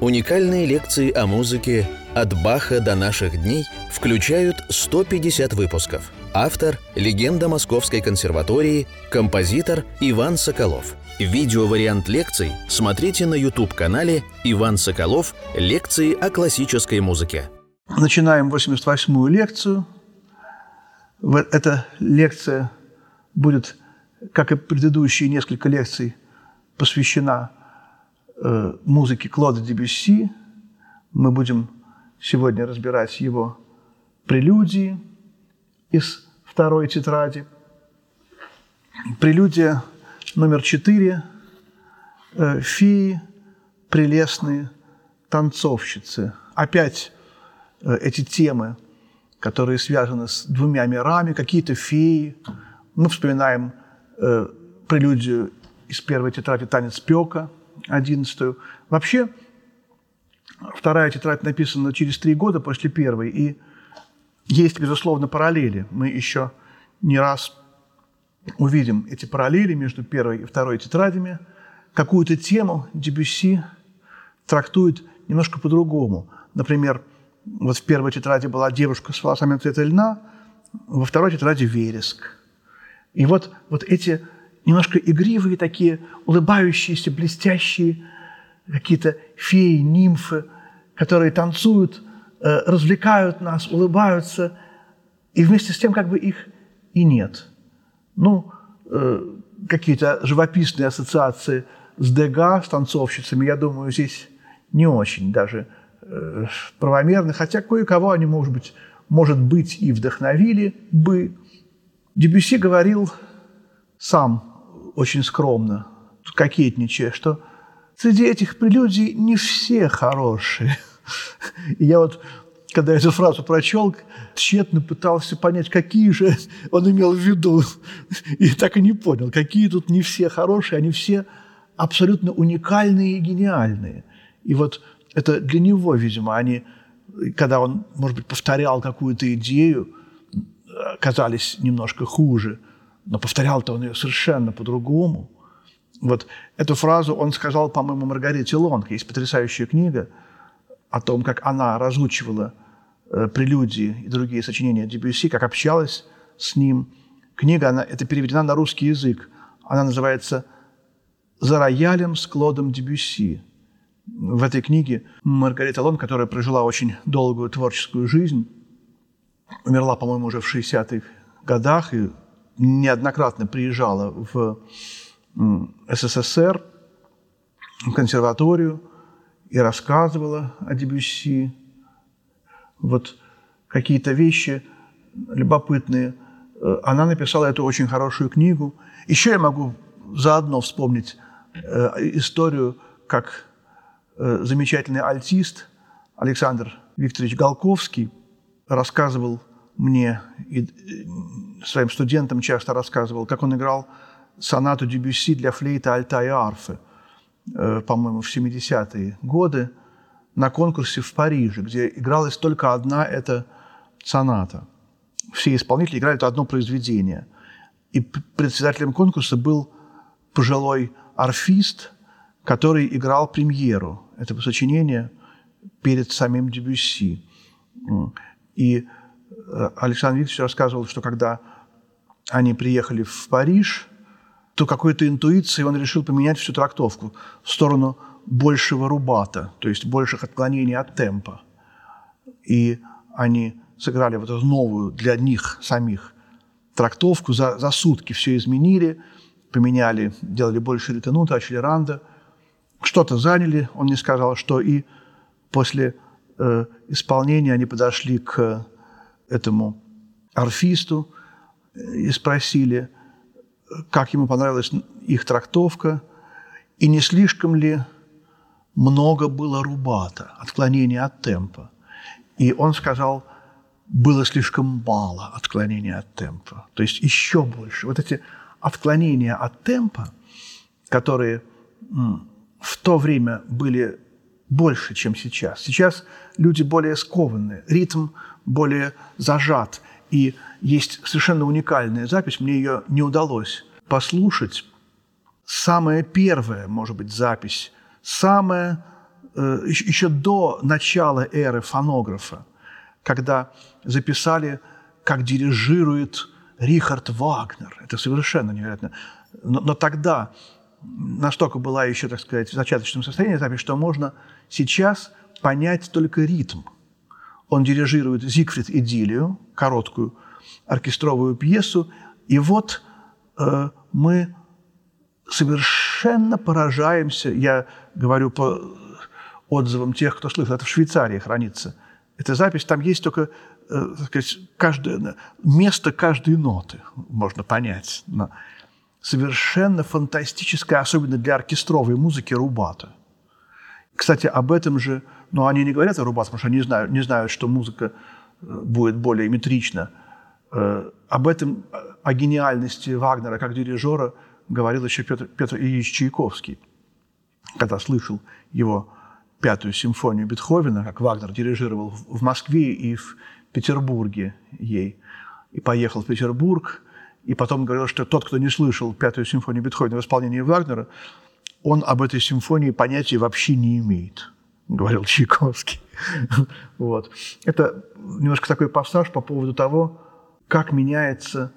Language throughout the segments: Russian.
Уникальные лекции о музыке «От Баха до наших дней» включают 150 выпусков. Автор – легенда Московской консерватории, композитор Иван Соколов. Видеовариант лекций смотрите на YouTube-канале «Иван Соколов. Лекции о классической музыке». Начинаем 88-ю лекцию. Эта лекция будет, как и предыдущие несколько лекций, посвящена музыки Клода Дебюсси. Мы будем сегодня разбирать его прелюдии из второй тетради. Прелюдия номер четыре э, «Феи, прелестные танцовщицы». Опять э, эти темы, которые связаны с двумя мирами, какие-то феи. Мы вспоминаем прелюдию из первой тетради «Танец Пёка», одиннадцатую. Вообще, вторая тетрадь написана через три года после первой, и есть, безусловно, параллели. Мы еще не раз увидим эти параллели между первой и второй тетрадями. Какую-то тему Дебюсси трактует немножко по-другому. Например, вот в первой тетради была девушка с волосами цвета льна, во второй тетради вереск. И вот, вот эти немножко игривые такие, улыбающиеся, блестящие, какие-то феи, нимфы, которые танцуют, э, развлекают нас, улыбаются, и вместе с тем как бы их и нет. Ну, э, какие-то живописные ассоциации с Дега, с танцовщицами, я думаю, здесь не очень даже э, правомерны, хотя кое-кого они, может быть, может быть, и вдохновили бы. Дебюси говорил сам очень скромно, кокетничая, что среди этих прелюдий не все хорошие. И я вот, когда эту фразу прочел, тщетно пытался понять, какие же он имел в виду. И так и не понял, какие тут не все хорошие, они все абсолютно уникальные и гениальные. И вот это для него, видимо, они, когда он, может быть, повторял какую-то идею, казались немножко хуже – но повторял-то он ее совершенно по-другому. Вот эту фразу он сказал, по-моему, Маргарите Лонг. Есть потрясающая книга о том, как она разучивала э, прелюдии и другие сочинения Дебюсси, как общалась с ним. Книга, она, это переведена на русский язык. Она называется «За роялем с Клодом Дебюсси». В этой книге Маргарита Лонг, которая прожила очень долгую творческую жизнь, умерла, по-моему, уже в 60-х годах и неоднократно приезжала в СССР, в консерваторию и рассказывала о Дебюсси. Вот какие-то вещи любопытные. Э, она написала эту очень хорошую книгу. Еще я могу заодно вспомнить э, историю, как э, замечательный альтист Александр Викторович Голковский рассказывал мне и своим студентам часто рассказывал, как он играл сонату Дебюсси для флейта, альта и арфы, э, по-моему, в 70-е годы на конкурсе в Париже, где игралась только одна эта соната. Все исполнители играли это одно произведение. И председателем конкурса был пожилой арфист, который играл премьеру этого сочинения перед самим Дебюсси. И Э, Александр Викторович рассказывал, что когда они приехали в Париж, то какой-то интуицией он решил поменять всю трактовку в сторону большего рубата, то есть больших отклонений от темпа. И они сыграли вот эту новую для них самих трактовку, за, за сутки все изменили, поменяли, делали больше ретенута, ачелеранда, что-то заняли, он не сказал, что и после э, исполнения они подошли к этому арфисту и спросили, как ему понравилась их трактовка, и не слишком ли много было рубата, отклонения от темпа. И он сказал, было слишком мало отклонения от темпа, то есть еще больше. Вот эти отклонения от темпа, которые в то время были больше, чем сейчас. Сейчас люди более скованы, ритм более зажат. И есть совершенно уникальная запись, мне ее не удалось послушать. Самая первая, может быть, запись, самая э, еще до начала эры фонографа, когда записали, как дирижирует Рихард Вагнер. Это совершенно невероятно. Но, но тогда настолько была еще, так сказать, в зачаточном состоянии запись, что можно сейчас понять только ритм. Он дирижирует Зигфрид Идилию, короткую оркестровую пьесу, и вот э, мы совершенно поражаемся, я говорю по отзывам тех, кто слышал, это в Швейцарии хранится. Эта запись, там есть только э, сказать, каждое, место каждой ноты, можно понять. Совершенно фантастическая, особенно для оркестровой музыки, рубата. Кстати, об этом же, но ну, они не говорят о рубате, потому что они знают, не знают что музыка э, будет более метрична. Э, об этом, о гениальности Вагнера как дирижера – говорил еще Петр, Петр Ильич Чайковский, когда слышал его пятую симфонию Бетховена, как Вагнер дирижировал в Москве и в Петербурге ей. И поехал в Петербург, и потом говорил, что тот, кто не слышал пятую симфонию Бетховена в исполнении Вагнера, он об этой симфонии понятия вообще не имеет, говорил Чайковский. Вот. Это немножко такой пассаж по поводу того, как меняется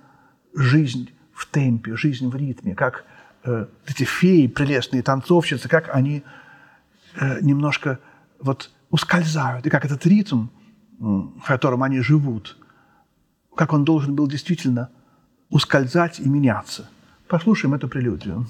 жизнь в темпе, жизнь в ритме, как э, эти феи, прелестные танцовщицы, как они э, немножко вот ускользают, и как этот ритм, в котором они живут, как он должен был действительно ускользать и меняться. Послушаем эту прелюдию.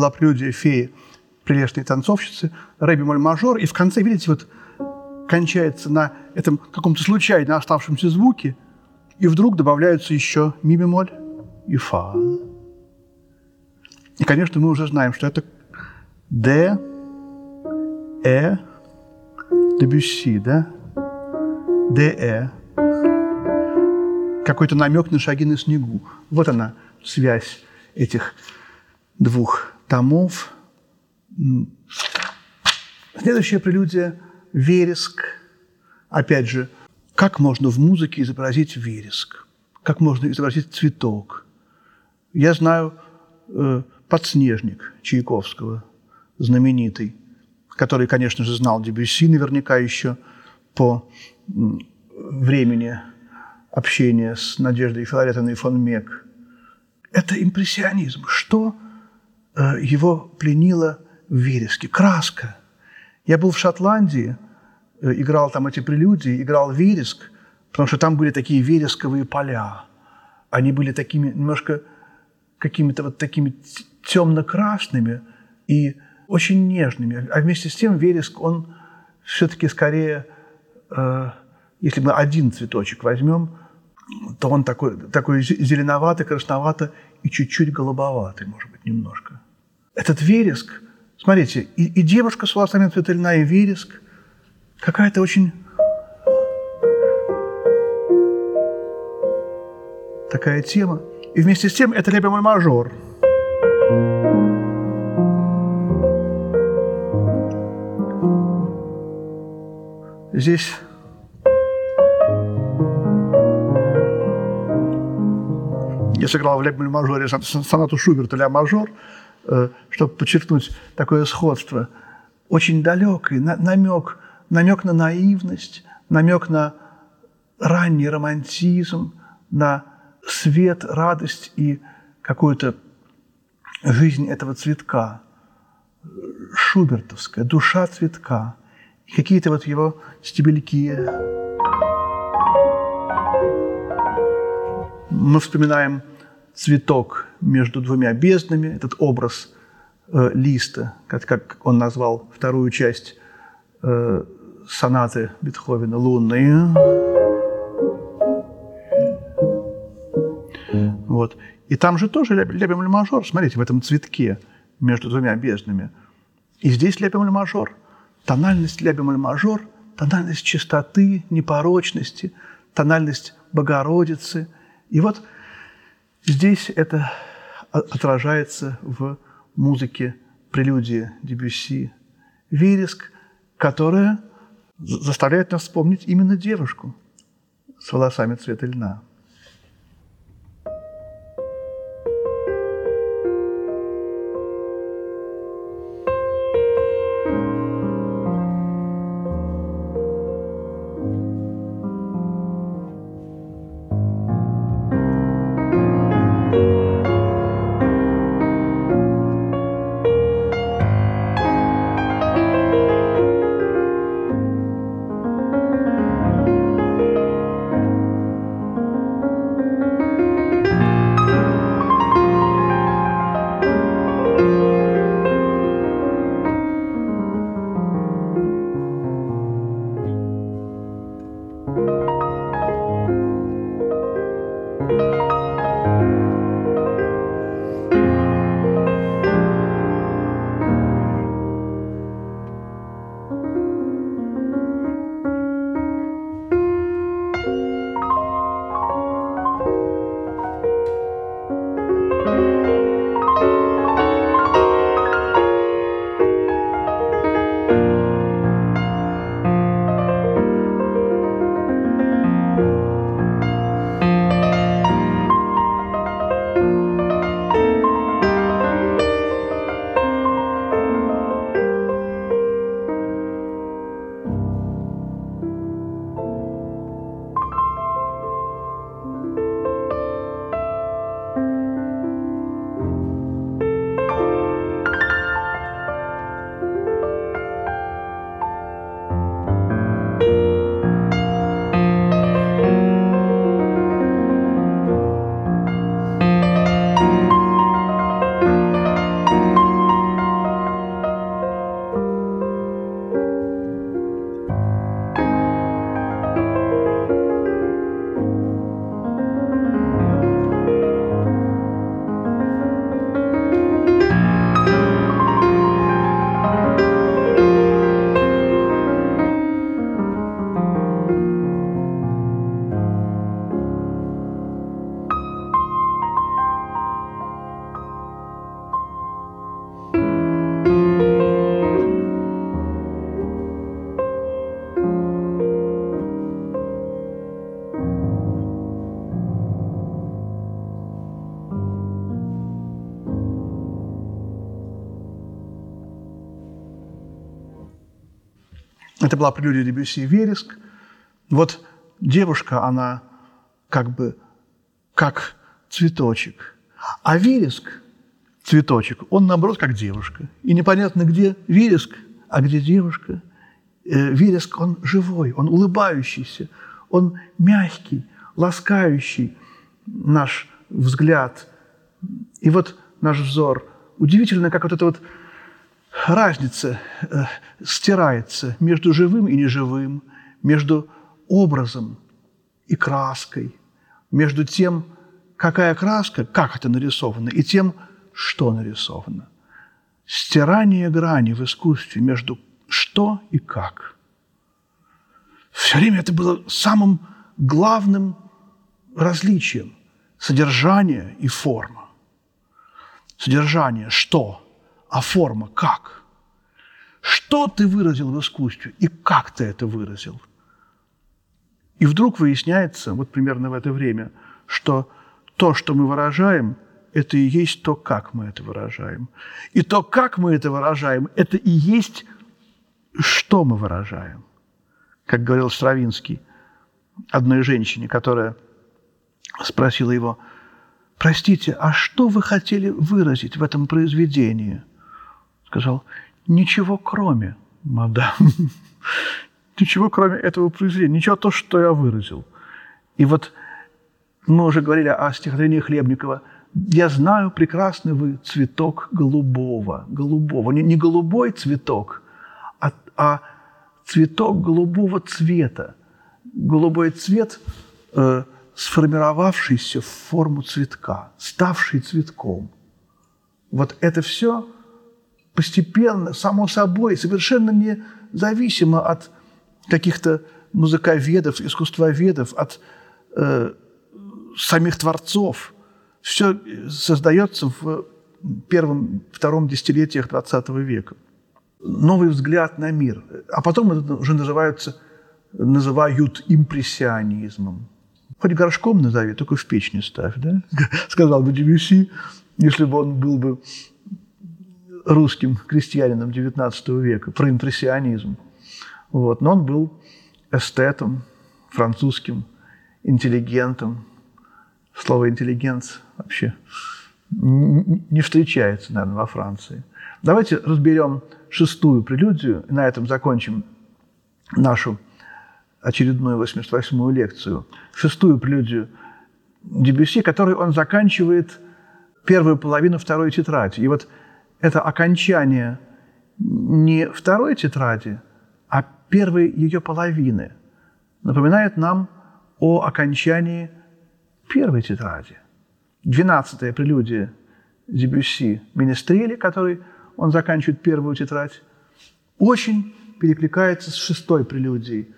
Была прелюдия феи, прелестной танцовщицы, ре бемоль мажор. И в конце, видите, вот кончается на этом каком-то случайно оставшемся звуке, и вдруг добавляются еще ми бемоль и фа. И, конечно, мы уже знаем, что это Д, Э, Дебюсси, да? Д, Э. Какой-то намек на шаги на снегу. Вот она, связь этих двух томов. Следующая прелюдия – вереск. Опять же, как можно в музыке изобразить вереск? Как можно изобразить цветок? Я знаю э, подснежник Чайковского, знаменитый, который, конечно же, знал Дебюсси наверняка еще по времени общения с Надеждой Филаретовной фон Мек. Это импрессионизм. Что его пленило в вереске? Краска. Я был в Шотландии, э, играл там эти прелюдии, играл вереск, потому что там были такие вересковые поля. Они были такими немножко какими-то вот такими темно-красными и очень нежными. А вместе с тем вереск, он все-таки скорее, э, если мы один цветочек возьмем, то он такой, такой зеленоватый, красноватый и чуть-чуть голубоватый, может быть, немножко. Этот вереск, смотрите, и, и девушка с волосами цвета льна, и вереск, какая-то очень такая тема. И вместе с тем это лебемоль мажор – Здесь я сыграл в ля-мажоре сонату Шуберта ля-мажор, э, чтобы подчеркнуть такое сходство. Очень далекий намек, намек на наивность, намек на ранний романтизм, на свет, радость и какую-то жизнь этого цветка. Шубертовская, душа цветка – какие-то вот его стебельки. Мы вспоминаем цветок между двумя безднами, этот образ э, листа, как, как он назвал вторую часть э, сонаты Бетховена «Лунные». Вот. И там же тоже лебем мажор, смотрите, в этом цветке между двумя безднами. И здесь лебем мажор – тональность ля бемоль мажор, тональность чистоты, непорочности, тональность Богородицы. И вот здесь это отражается в музыке прелюдии Дебюсси. Вереск, которая заставляет нас вспомнить именно девушку с волосами цвета льна. Была прелюдия Дебюсси «Вереск». Вот девушка, она как бы как цветочек. А вереск, цветочек, он, наоборот, как девушка. И непонятно, где вереск, а где девушка. Э, вереск, он живой, он улыбающийся, он мягкий, ласкающий наш взгляд. И вот наш взор. Удивительно, как вот эта вот разница э, стирается между живым и неживым, между образом и краской, между тем, какая краска, как это нарисовано, и тем, что нарисовано. Стирание грани в искусстве между что и как. Все время это было самым главным различием – содержание и форма. Содержание – что, а форма – как. Что ты выразил в искусстве и как ты это выразил – и вдруг выясняется, вот примерно в это время, что то, что мы выражаем, это и есть то, как мы это выражаем. И то, как мы это выражаем, это и есть, что мы выражаем. Как говорил Стравинский одной женщине, которая спросила его, «Простите, а что вы хотели выразить в этом произведении?» Сказал, «Ничего кроме, мадам, ничего, кроме этого произведения, ничего то, что я выразил. И вот мы уже говорили о стихотворении Хлебникова. «Я знаю, прекрасный вы цветок голубого». Голубого. Не, не голубой цветок, а, а цветок голубого цвета. Голубой цвет, э, сформировавшийся в форму цветка, ставший цветком. Вот это все постепенно, само собой, совершенно независимо от каких-то музыковедов, искусствоведов, от э, самих творцов. Все создается в первом, втором десятилетиях XX века. Новый взгляд на мир. А потом это уже называются, называют импрессионизмом. Хоть горшком назови, только в печь не ставь, да? Сказал бы Дебюсси, если бы он был бы русским крестьянином XIX века, про импрессионизм. Вот. Но он был эстетом, французским, интеллигентом. Слово «интеллигент» вообще не встречается, наверное, во Франции. Давайте разберем шестую прелюдию, и на этом закончим нашу очередную 88-ю лекцию. Шестую прелюдию Дебюсси, которой он заканчивает первую половину второй тетради. И вот это окончание не второй тетради, а первой ее половины напоминает нам о окончании первой тетради. Двенадцатая прелюдия Дебюсси «Министрели», который он заканчивает первую тетрадь, очень перекликается с шестой прелюдией,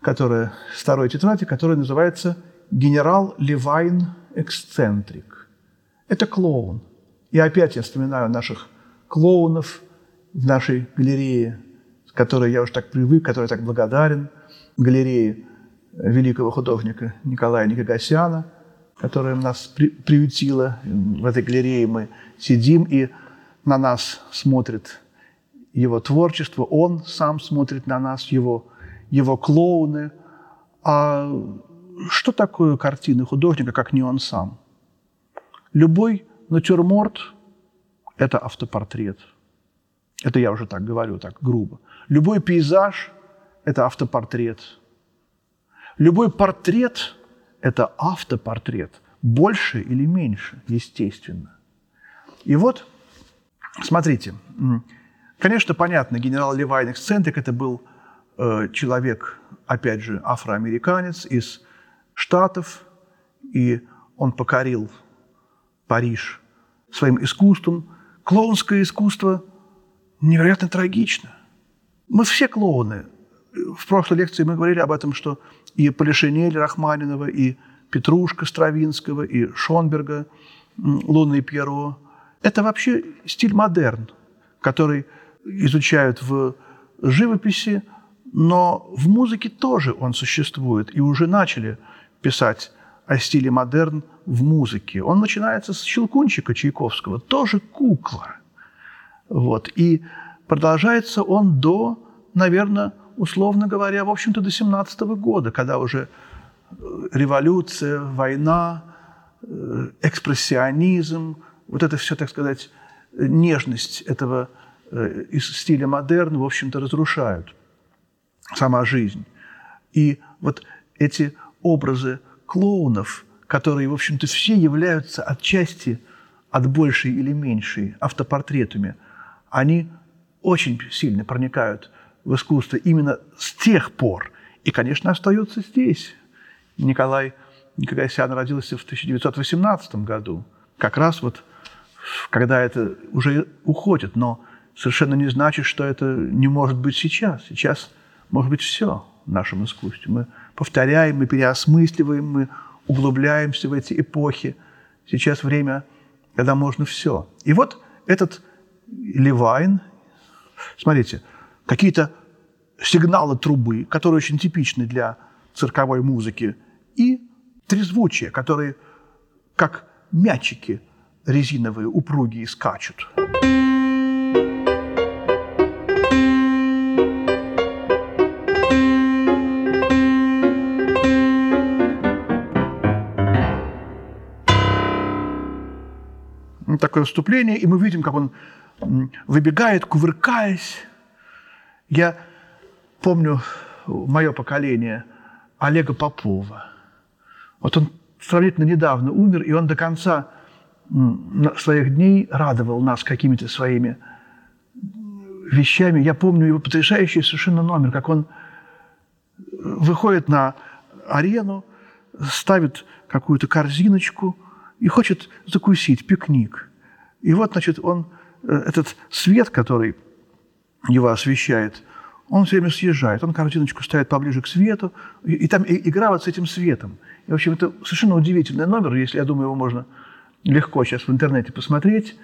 которая, второй тетради, которая называется «Генерал Левайн Эксцентрик». Это клоун. И опять я вспоминаю наших клоунов в нашей галерее которой я уже так привык, которой так благодарен, галерее великого художника Николая Никогасяна, которая нас при, приютила. В этой галерее мы сидим, и на нас смотрит его творчество, он сам смотрит на нас, его, его клоуны. А что такое картины художника, как не он сам? Любой натюрморт – это автопортрет. Это я уже так говорю, так грубо. Любой пейзаж – это автопортрет. Любой портрет – это автопортрет. Больше или меньше, естественно. И вот, смотрите, конечно, понятно, генерал Левайн Эксцентрик – это был э, человек, опять же, афроамериканец из Штатов, и он покорил Париж своим искусством. Клоунское искусство невероятно трагично – мы все клоуны. В прошлой лекции мы говорили об этом, что и Полишинель Рахманинова, и Петрушка Стравинского, и Шонберга, Луна и Пьеро. Это вообще стиль модерн, который изучают в живописи, но в музыке тоже он существует. И уже начали писать о стиле модерн в музыке. Он начинается с Щелкунчика Чайковского, тоже кукла. Вот. И Продолжается он до наверное, условно говоря, в общем-то, до 17 года, когда уже э, революция, война, э, экспрессионизм, вот это все, так сказать, нежность этого э, из стиля модерн, в общем-то, разрушают сама жизнь. И вот эти образы клоунов, которые, в общем-то, все являются отчасти от большей или меньшей автопортретами, они очень сильно проникают в искусство именно с тех пор. И, конечно, остаются здесь. Николай Никогасян родился в 1918 году, как раз вот когда это уже уходит, но совершенно не значит, что это не может быть сейчас. Сейчас может быть все в нашем искусстве. Мы повторяем, мы переосмысливаем, мы углубляемся в эти эпохи. Сейчас время, когда можно все. И вот этот Левайн, смотрите, какие-то сигналы трубы, которые очень типичны для цирковой музыки, и трезвучие, которые как мячики резиновые, упругие, скачут. Такое вступление, и мы видим, как он выбегает, кувыркаясь. Я помню мое поколение Олега Попова. Вот он сравнительно недавно умер, и он до конца своих дней радовал нас какими-то своими вещами. Я помню его потрясающий совершенно номер, как он выходит на арену, ставит какую-то корзиночку и хочет закусить пикник. И вот, значит, он, э, этот свет, который его освещает, он все время съезжает. Он корзиночку ставит поближе к свету, и, и там и, игра вот с этим светом. И, в общем, это совершенно удивительный номер, если, я думаю, его можно легко сейчас в интернете посмотреть.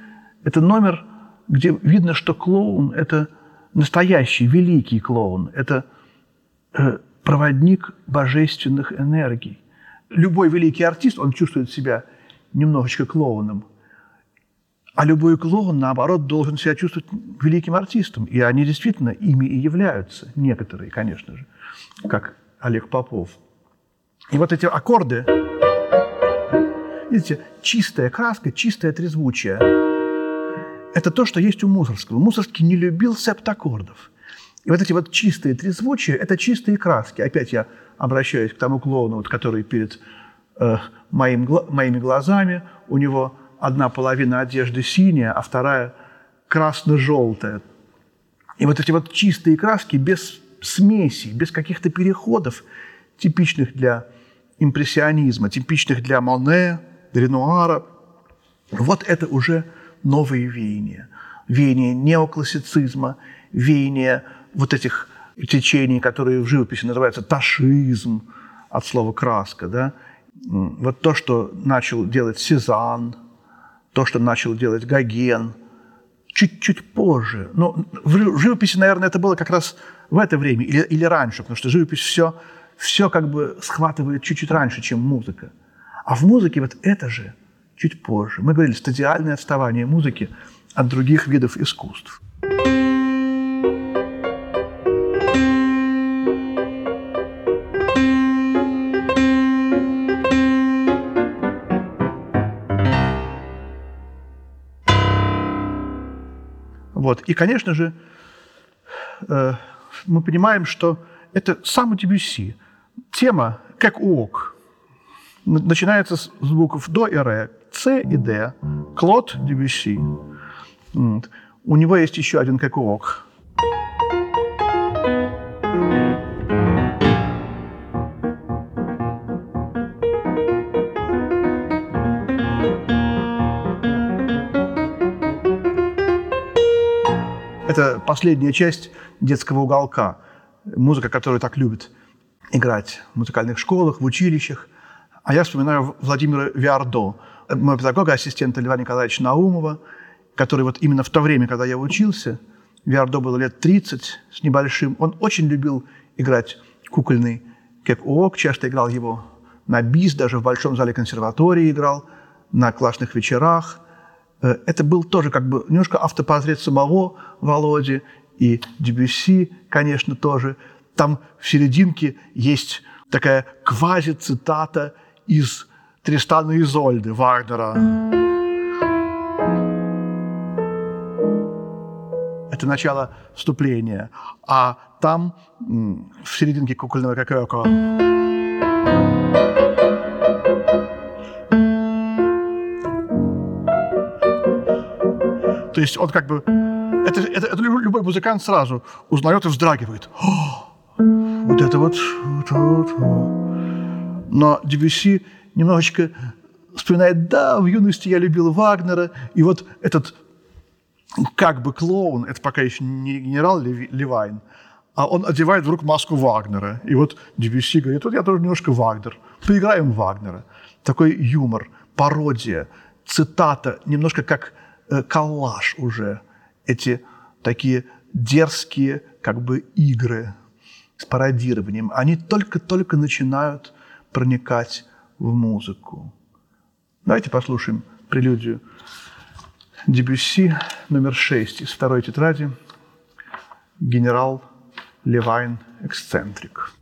Это номер, где видно, что клоун – это настоящий, великий клоун. Это э, проводник божественных энергий. Любой великий артист, он чувствует себя немножечко клоуном. А любой клоун, наоборот, должен себя чувствовать великим артистом. И они действительно ими и являются. Некоторые, конечно же, как Олег Попов. И вот эти аккорды Видите, чистая краска, чистое трезвучие. Это то, что есть у Мусорского. Мусорский не любил септаккордов. И вот эти вот чистые трезвучия – это чистые краски. Опять я обращаюсь к тому клоуну, вот, который перед э, моим, моими глазами. У него одна половина одежды синяя, а вторая красно-желтая. И вот эти вот чистые краски без смеси, без каких-то переходов, типичных для импрессионизма, типичных для Моне, Ренуара. Вот это уже новые веяния. Веяние неоклассицизма, веяние вот этих течений, которые в живописи называются ташизм, от слова «краска». Да? Вот то, что начал делать Сезанн, то, что начал делать Гоген, чуть-чуть позже. Но в живописи, наверное, это было как раз в это время или, или раньше, потому что живопись все, все как бы схватывает чуть-чуть раньше, чем музыка. А в музыке вот это же чуть позже. Мы говорили, стадиальное отставание музыки от других видов искусств. Вот. И, конечно же, э, мы понимаем, что это самый Дебюсси. Тема как ок, начинается с звуков до и ре, с и д, Клод Дебюсси. У него есть еще один кокок. Это последняя часть детского уголка. Музыка, которую так любят играть в музыкальных школах, в училищах. А я вспоминаю Владимира Виардо, моего педагога, ассистента Льва Николаевича Наумова, который вот именно в то время, когда я учился, Виардо было лет 30 с небольшим, он очень любил играть кукольный кэк-ок, часто играл его на бис, даже в Большом зале консерватории играл, на классных вечерах. Э, это был тоже как бы немножко автопортрет самого Володи, и Дебюсси, конечно, тоже. Там в серединке есть такая квази-цитата из Тристана Изольды Вагнера. Это начало вступления. А там, в серединке кукольного кококо, То есть он как бы... Это, это, это любой музыкант сразу узнает и вздрагивает. О, вот это вот, вот, вот, вот. Но Дебюсси немножечко вспоминает, да, в юности я любил Вагнера, и вот этот как бы клоун, это пока еще не генерал Левайн, а он одевает вдруг маску Вагнера. И вот Дебюсси говорит, вот я тоже немножко Вагнер, поиграем Вагнера. Такой юмор, пародия, цитата, немножко как коллаж уже. Эти такие дерзкие как бы игры с пародированием. Они только-только начинают проникать в музыку. Давайте послушаем прелюдию Дебюсси номер 6 из второй тетради «Генерал Левайн эксцентрик».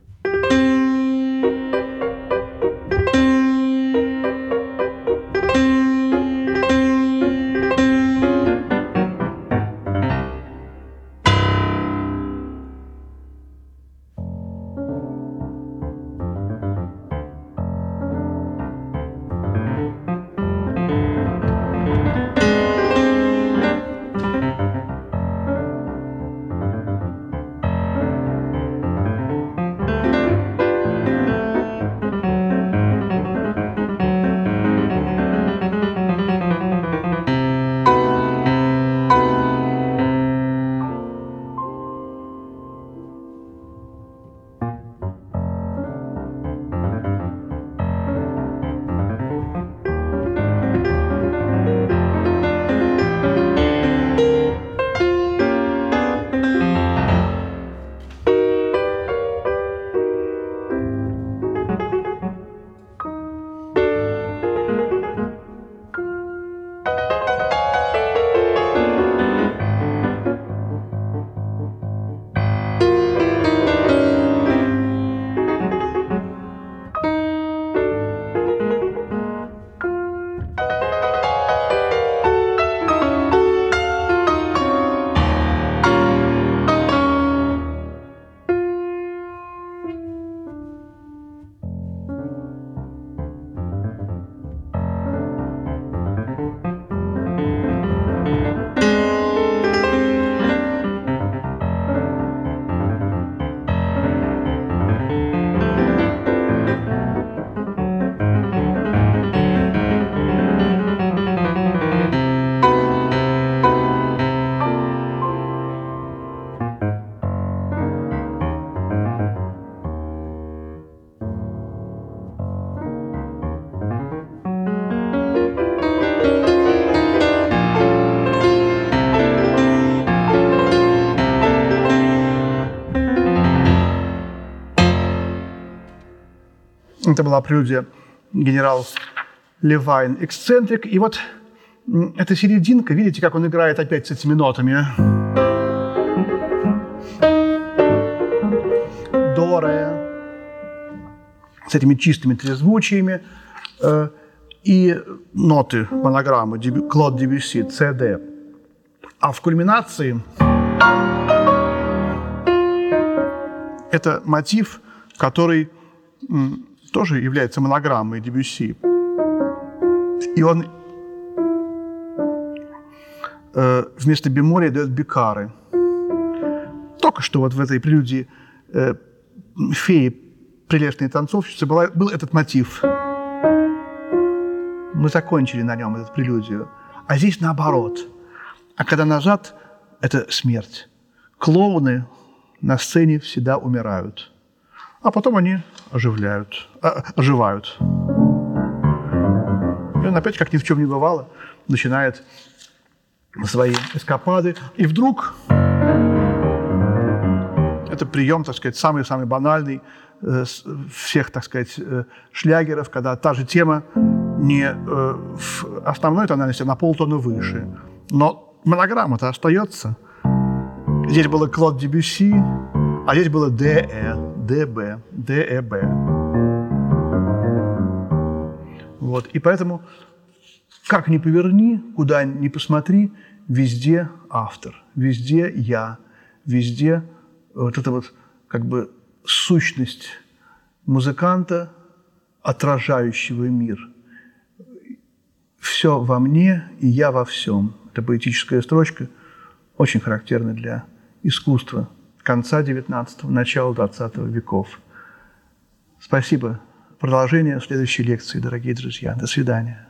Была прелюдия генерал Левайн эксцентрик. И вот эта серединка, видите, как он играет опять с этими нотами. До, ре, с этими чистыми трезвучиями. Э, и ноты монограммы Клод Дебюсси, CD. А в кульминации это мотив, который тоже является монограммой Дебюсси. И он э, вместо бемоля дает бикары. Только что вот в этой прелюдии э, феи, прелестные танцовщицы, была, был этот мотив. Мы закончили на нем эту прелюдию. А здесь наоборот. А когда назад, это смерть. Клоуны на сцене всегда умирают а потом они оживляют, а, оживают. И он опять, как ни в чем не бывало, начинает свои эскапады. И вдруг это прием, так сказать, самый-самый банальный э, всех, так сказать, э, шлягеров, когда та же тема не э, в основной тональности, а на полтона выше. Но монограмма-то остается. Здесь было Клод Дебюси, а здесь было ДЭ, ДБ, ДЭБ. Вот. И поэтому, как ни поверни, куда ни посмотри, везде автор, везде я, везде вот эта вот как бы сущность музыканта, отражающего мир. Все во мне, и я во всем. Это поэтическая строчка, очень характерна для искусства конца XIX – начала XX веков. Спасибо. Продолжение следующей лекции, дорогие друзья. До свидания.